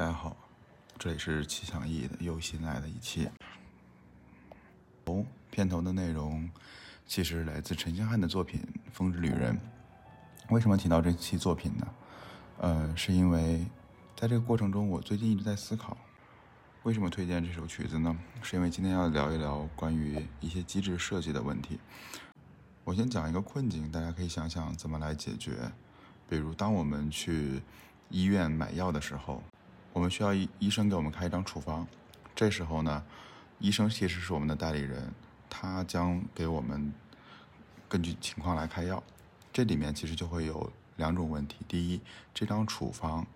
大家好，这里是气象翼的又新来的一期。哦，片头的内容其实来自陈星汉的作品《风之旅人》。为什么提到这期作品呢？呃，是因为在这个过程中，我最近一直在思考，为什么推荐这首曲子呢？是因为今天要聊一聊关于一些机制设计的问题。我先讲一个困境，大家可以想想怎么来解决。比如，当我们去医院买药的时候，我们需要医医生给我们开一张处方。这时候呢，医生其实是我们的代理人，他将给我们根据情况来开药。这里面其实就会有两种问题：第一，这张处方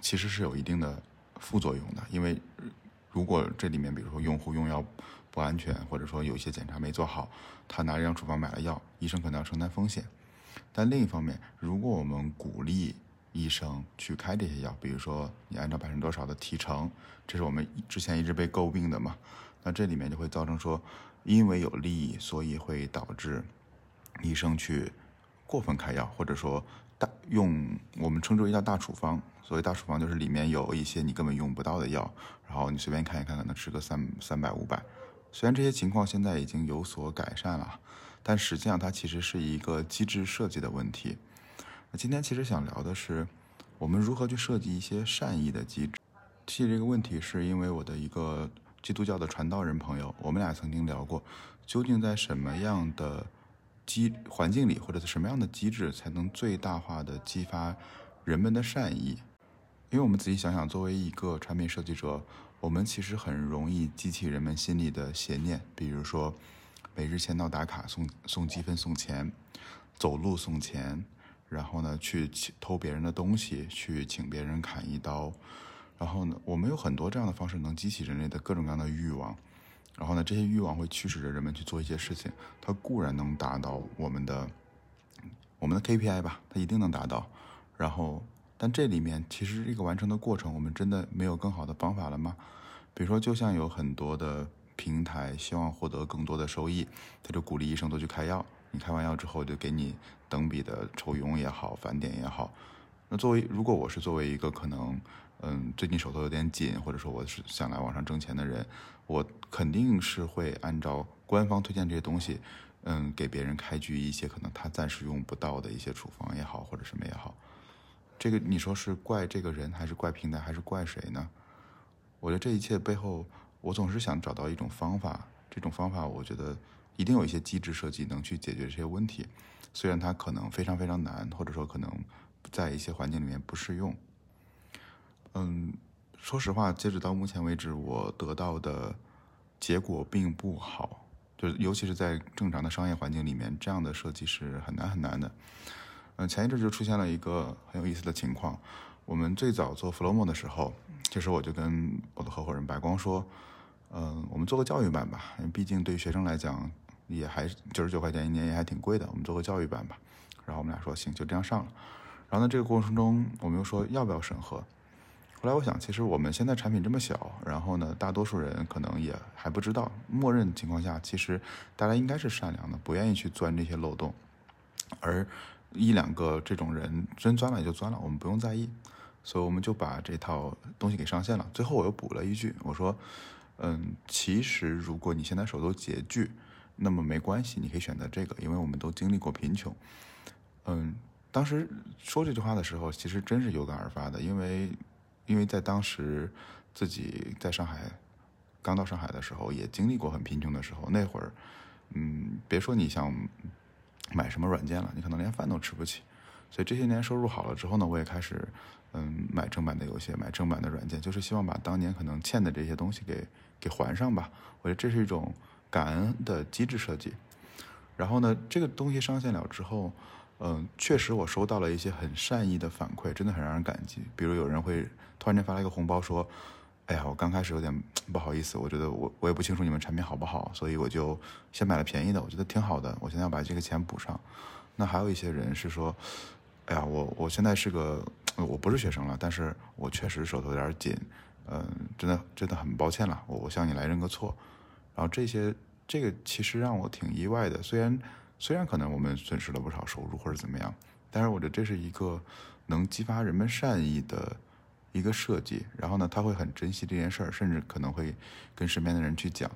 其实是有一定的副作用的，因为如果这里面比如说用户用药不安全，或者说有一些检查没做好，他拿这张处方买了药，医生可能要承担风险。但另一方面，如果我们鼓励医生去开这些药，比如说你按照百分之多少的提成，这是我们之前一直被诟病的嘛？那这里面就会造成说，因为有利益，所以会导致医生去过分开药，或者说大用我们称之为叫大处方。所谓大处方，就是里面有一些你根本用不到的药，然后你随便看一看，可能吃个三三百五百。虽然这些情况现在已经有所改善了。但实际上，它其实是一个机制设计的问题。那今天其实想聊的是，我们如何去设计一些善意的机制。提这个问题，是因为我的一个基督教的传道人朋友，我们俩曾经聊过，究竟在什么样的机环境里，或者是什么样的机制，才能最大化的激发人们的善意？因为我们仔细想想，作为一个产品设计者，我们其实很容易激起人们心里的邪念，比如说。每日签到打卡送送积分送钱，走路送钱，然后呢去偷别人的东西，去请别人砍一刀，然后呢我们有很多这样的方式能激起人类的各种各样的欲望，然后呢这些欲望会驱使着人们去做一些事情，它固然能达到我们的我们的 KPI 吧，它一定能达到，然后但这里面其实这个完成的过程，我们真的没有更好的方法了吗？比如说就像有很多的。平台希望获得更多的收益，他就鼓励医生多去开药。你开完药之后，就给你等比的抽佣也好，返点也好。那作为如果我是作为一个可能，嗯，最近手头有点紧，或者说我是想来网上挣钱的人，我肯定是会按照官方推荐这些东西，嗯，给别人开具一些可能他暂时用不到的一些处方也好，或者什么也好。这个你说是怪这个人，还是怪平台，还是怪谁呢？我觉得这一切背后。我总是想找到一种方法，这种方法我觉得一定有一些机制设计能去解决这些问题，虽然它可能非常非常难，或者说可能在一些环境里面不适用。嗯，说实话，截止到目前为止，我得到的结果并不好，就是尤其是在正常的商业环境里面，这样的设计是很难很难的。嗯，前一阵就出现了一个很有意思的情况，我们最早做 Flowmo 的时候，其实我就跟我的合伙人白光说。嗯，我们做个教育版吧，毕竟对于学生来讲，也还九十九块钱一年也还挺贵的。我们做个教育版吧。然后我们俩说行，就这样上了。然后呢，这个过程中我们又说要不要审核。后来我想，其实我们现在产品这么小，然后呢，大多数人可能也还不知道。默认情况下，其实大家应该是善良的，不愿意去钻这些漏洞。而一两个这种人真钻了也就钻了，我们不用在意。所以我们就把这套东西给上线了。最后我又补了一句，我说。嗯，其实如果你现在手头拮据，那么没关系，你可以选择这个，因为我们都经历过贫穷。嗯，当时说这句话的时候，其实真是有感而发的，因为因为在当时自己在上海刚到上海的时候，也经历过很贫穷的时候。那会儿，嗯，别说你想买什么软件了，你可能连饭都吃不起。所以这些年收入好了之后呢，我也开始嗯买正版的游戏，买正版的软件，就是希望把当年可能欠的这些东西给。给还上吧，我觉得这是一种感恩的机制设计。然后呢，这个东西上线了之后，嗯，确实我收到了一些很善意的反馈，真的很让人感激。比如有人会突然间发来一个红包，说：“哎呀，我刚开始有点不好意思，我觉得我我也不清楚你们产品好不好，所以我就先买了便宜的，我觉得挺好的，我现在要把这个钱补上。”那还有一些人是说：“哎呀，我我现在是个我不是学生了，但是我确实手头有点紧。”嗯，真的真的很抱歉了，我我向你来认个错。然后这些这个其实让我挺意外的，虽然虽然可能我们损失了不少收入或者怎么样，但是我觉得这是一个能激发人们善意的一个设计，然后呢，他会很珍惜这件事儿，甚至可能会跟身边的人去讲。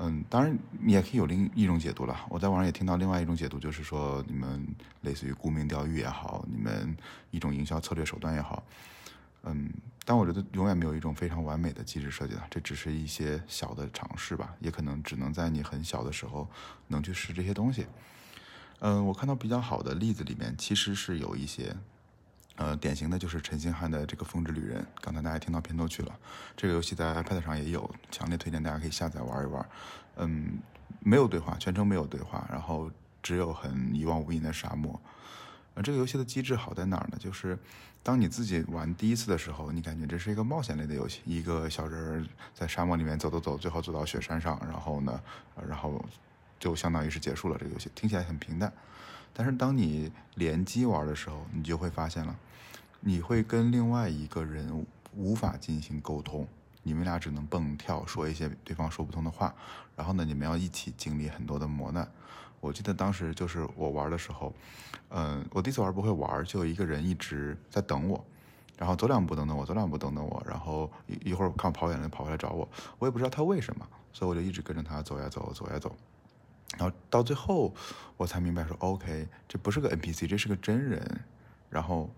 嗯，当然你也可以有另一种解读了。我在网上也听到另外一种解读，就是说你们类似于沽名钓誉也好，你们一种营销策略手段也好。嗯，但我觉得永远没有一种非常完美的机制设计的，这只是一些小的尝试吧，也可能只能在你很小的时候能去试这些东西。嗯，我看到比较好的例子里面，其实是有一些，呃，典型的就是陈星汉的这个《风之旅人》，刚才大家听到片头曲了。这个游戏在 iPad 上也有，强烈推荐大家可以下载玩一玩。嗯，没有对话，全程没有对话，然后只有很一望无垠的沙漠。这个游戏的机制好在哪儿呢？就是当你自己玩第一次的时候，你感觉这是一个冒险类的游戏，一个小人在沙漠里面走走走，最后走到雪山上，然后呢，然后。就相当于是结束了这个游戏，听起来很平淡。但是当你联机玩的时候，你就会发现了，你会跟另外一个人无法进行沟通，你们俩只能蹦跳说一些对方说不通的话。然后呢，你们要一起经历很多的磨难。我记得当时就是我玩的时候，嗯，我第一次玩不会玩，就一个人一直在等我，然后走两步等等我，走两步等等我，然后一一会儿看我跑远了跑回来找我，我也不知道他为什么，所以我就一直跟着他走呀走，走呀走。然后到最后，我才明白说，OK，这不是个 NPC，这是个真人。然后，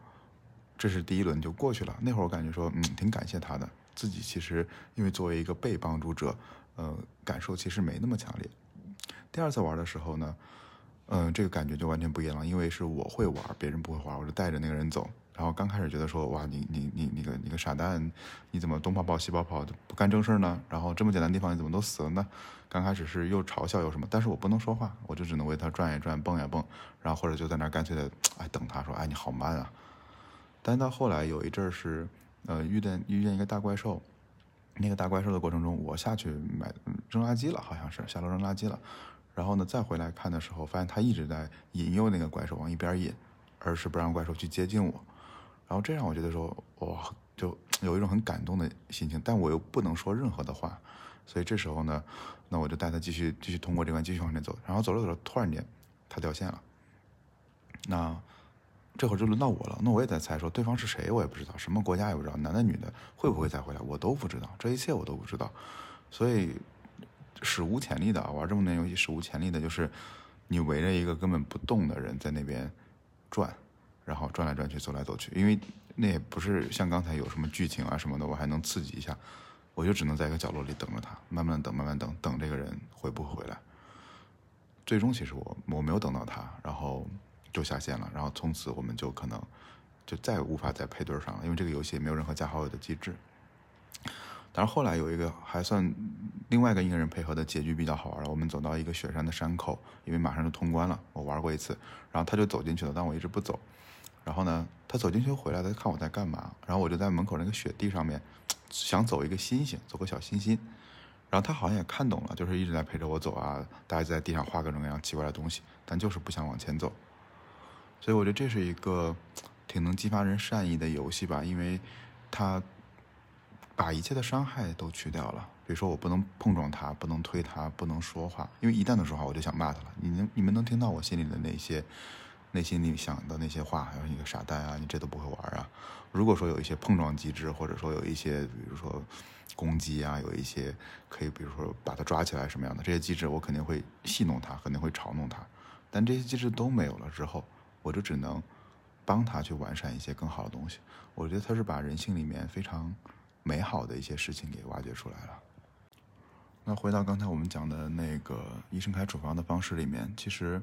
这是第一轮就过去了。那会儿我感觉说，嗯，挺感谢他的。自己其实因为作为一个被帮助者，呃，感受其实没那么强烈。第二次玩的时候呢，嗯，这个感觉就完全不一样了，因为是我会玩，别人不会玩，我就带着那个人走。然后刚开始觉得说，哇，你你你你个你个傻蛋，你怎么东跑跑西跑跑的不干正事呢？然后这么简单的地方你怎么都死了呢？刚开始是又嘲笑又什么，但是我不能说话，我就只能为他转呀转，蹦呀蹦，然后或者就在那儿干脆的哎等他说，哎你好慢啊。但到后来有一阵是，呃遇见遇见一个大怪兽，那个大怪兽的过程中，我下去买扔垃圾了，好像是下楼扔垃圾了，然后呢再回来看的时候，发现他一直在引诱那个怪兽往一边引，而是不让怪兽去接近我，然后这让我觉得说，哇，就 有一种很感动的心情，但我又不能说任何的话。所以这时候呢，那我就带他继续继续通过这关继续往前走，然后走着走着，突然间他掉线了。那这会儿就轮到我了，那我也在猜说对方是谁，我也不知道，什么国家也不知道，男的女的，会不会再回来，我都不知道，这一切我都不知道。所以史无前例的玩这么多游戏，史无前例的就是你围着一个根本不动的人在那边转，然后转来转去，走来走去，因为那也不是像刚才有什么剧情啊什么的，我还能刺激一下。我就只能在一个角落里等着他，慢慢等，慢慢等，等这个人会不回来。最终，其实我我没有等到他，然后就下线了。然后从此我们就可能就再也无法再配对上了，因为这个游戏也没有任何加好友的机制。但是后来有一个还算另外一个一个人配合的结局比较好玩了。我们走到一个雪山的山口，因为马上就通关了，我玩过一次，然后他就走进去了，但我一直不走。然后呢，他走进去回来，他看我在干嘛，然后我就在门口那个雪地上面。想走一个星星，走个小心心，然后他好像也看懂了，就是一直在陪着我走啊，大家在地上画各种各样奇怪的东西，但就是不想往前走。所以我觉得这是一个挺能激发人善意的游戏吧，因为他把一切的伤害都去掉了。比如说我不能碰撞他，不能推他，不能说话，因为一旦能说话，我就想骂他了。你能你们能听到我心里的那些？内心里想的那些话，还有一个傻蛋啊，你这都不会玩啊！如果说有一些碰撞机制，或者说有一些，比如说攻击啊，有一些可以，比如说把他抓起来什么样的这些机制，我肯定会戏弄他，肯定会嘲弄他。但这些机制都没有了之后，我就只能帮他去完善一些更好的东西。我觉得他是把人性里面非常美好的一些事情给挖掘出来了。那回到刚才我们讲的那个医生开处方的方式里面，其实。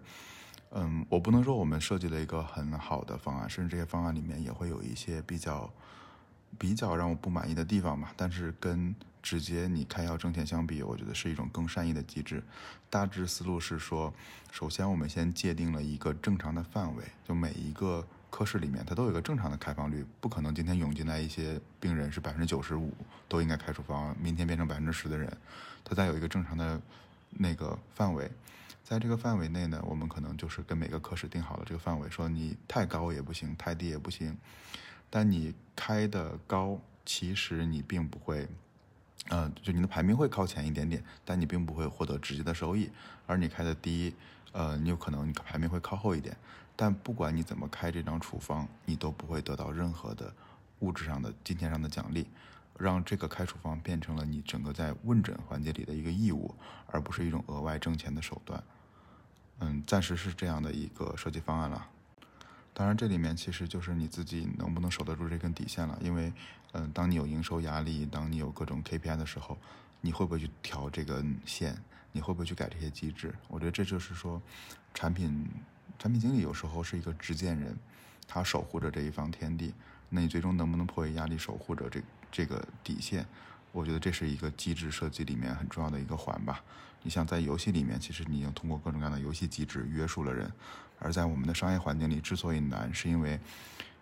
嗯，我不能说我们设计了一个很好的方案，甚至这些方案里面也会有一些比较比较让我不满意的地方吧。但是跟直接你开药挣钱相比，我觉得是一种更善意的机制。大致思路是说，首先我们先界定了一个正常的范围，就每一个科室里面它都有一个正常的开放率，不可能今天涌进来一些病人是百分之九十五都应该开处方，明天变成百分之十的人，它再有一个正常的那个范围。在这个范围内呢，我们可能就是跟每个科室定好了这个范围，说你太高也不行，太低也不行。但你开的高，其实你并不会，呃，就你的排名会靠前一点点，但你并不会获得直接的收益。而你开的低，呃，你有可能你排名会靠后一点。但不管你怎么开这张处方，你都不会得到任何的物质上的、金钱上的奖励，让这个开处方变成了你整个在问诊环节里的一个义务，而不是一种额外挣钱的手段。嗯，暂时是这样的一个设计方案了。当然，这里面其实就是你自己能不能守得住这根底线了。因为，嗯，当你有营收压力，当你有各种 KPI 的时候，你会不会去调这根线？你会不会去改这些机制？我觉得这就是说，产品产品经理有时候是一个执剑人，他守护着这一方天地。那你最终能不能迫于压力守护着这这个底线？我觉得这是一个机制设计里面很重要的一个环吧。你像在游戏里面，其实你已经通过各种各样的游戏机制约束了人；而在我们的商业环境里，之所以难，是因为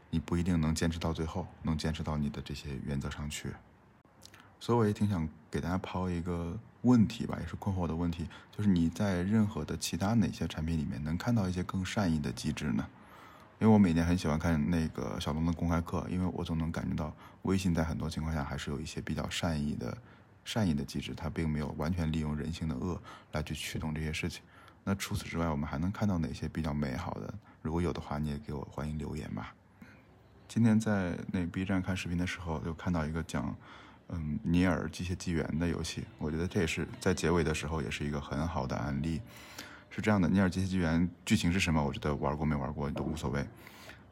你不一定能坚持到最后，能坚持到你的这些原则上去。所以我也挺想给大家抛一个问题吧，也是困惑的问题，就是你在任何的其他哪些产品里面能看到一些更善意的机制呢？因为我每年很喜欢看那个小龙的公开课，因为我总能感觉到微信在很多情况下还是有一些比较善意的。善意的机制，它并没有完全利用人性的恶来去驱动这些事情。那除此之外，我们还能看到哪些比较美好的？如果有的话，你也给我欢迎留言吧。今天在那 B 站看视频的时候，就看到一个讲，嗯，尼尔机械纪元的游戏。我觉得这也是在结尾的时候，也是一个很好的案例。是这样的，尼尔机械纪元剧情是什么？我觉得玩过没玩过都无所谓。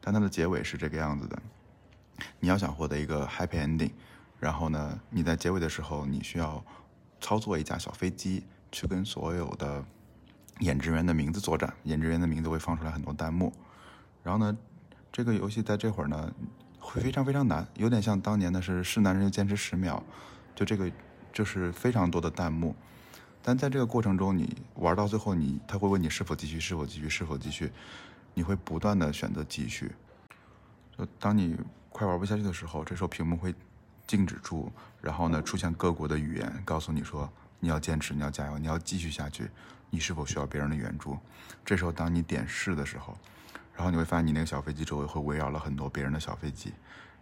但它的结尾是这个样子的：你要想获得一个 happy ending。然后呢，你在结尾的时候，你需要操作一架小飞机，去跟所有的演职员的名字作战。演职员的名字会放出来很多弹幕。然后呢，这个游戏在这会儿呢，会非常非常难，有点像当年的是是男人就坚持十秒，就这个就是非常多的弹幕。但在这个过程中，你玩到最后，你他会问你是否继续，是否继续，是否继续，你会不断的选择继续。就当你快玩不下去的时候，这时候屏幕会。静止住，然后呢，出现各国的语言，告诉你说你要坚持，你要加油，你要继续下去。你是否需要别人的援助？这时候，当你点是的时候，然后你会发现你那个小飞机周围会围绕了很多别人的小飞机。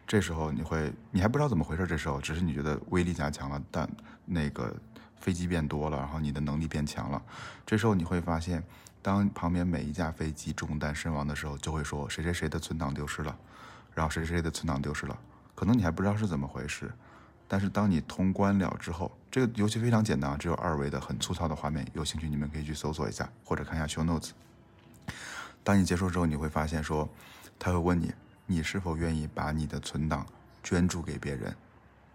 这时候你会，你还不知道怎么回事。这时候只是你觉得威力加强了，但那个飞机变多了，然后你的能力变强了。这时候你会发现，当旁边每一架飞机中弹身亡的时候，就会说谁谁谁的存档丢失了，然后谁谁谁的存档丢失了。可能你还不知道是怎么回事，但是当你通关了之后，这个游戏非常简单，只有二维的很粗糙的画面。有兴趣你们可以去搜索一下，或者看一下 show notes。当你结束之后，你会发现说，他会问你，你是否愿意把你的存档捐助给别人，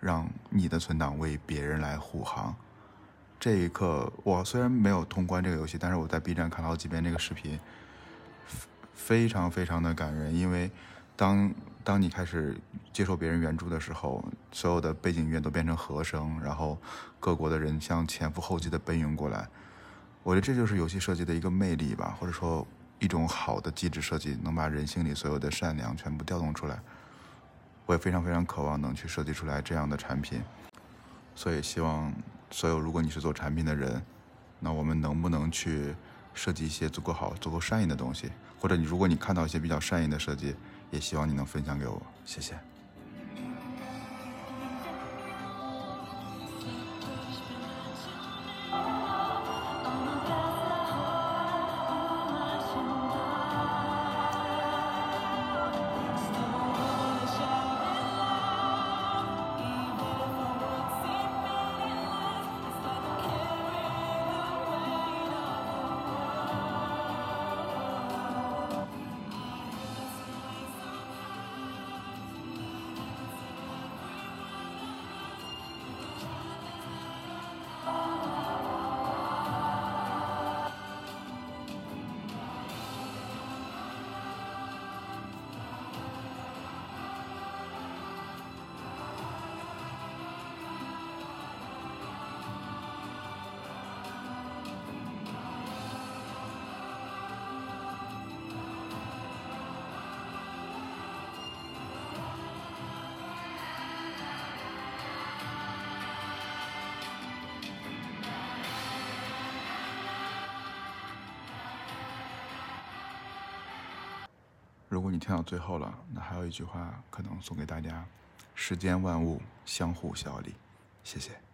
让你的存档为别人来护航。这一刻，我虽然没有通关这个游戏，但是我在 B 站看了好几遍这个视频，非常非常的感人，因为。当当你开始接受别人援助的时候，所有的背景音乐都变成和声，然后各国的人像前赴后继的奔涌过来。我觉得这就是游戏设计的一个魅力吧，或者说一种好的机制设计，能把人性里所有的善良全部调动出来。我也非常非常渴望能去设计出来这样的产品，所以希望所有如果你是做产品的人，那我们能不能去设计一些足够好、足够善意的东西？或者你如果你看到一些比较善意的设计。也希望你能分享给我，谢谢。如果你听到最后了，那还有一句话可能送给大家：世间万物相互效力。谢谢。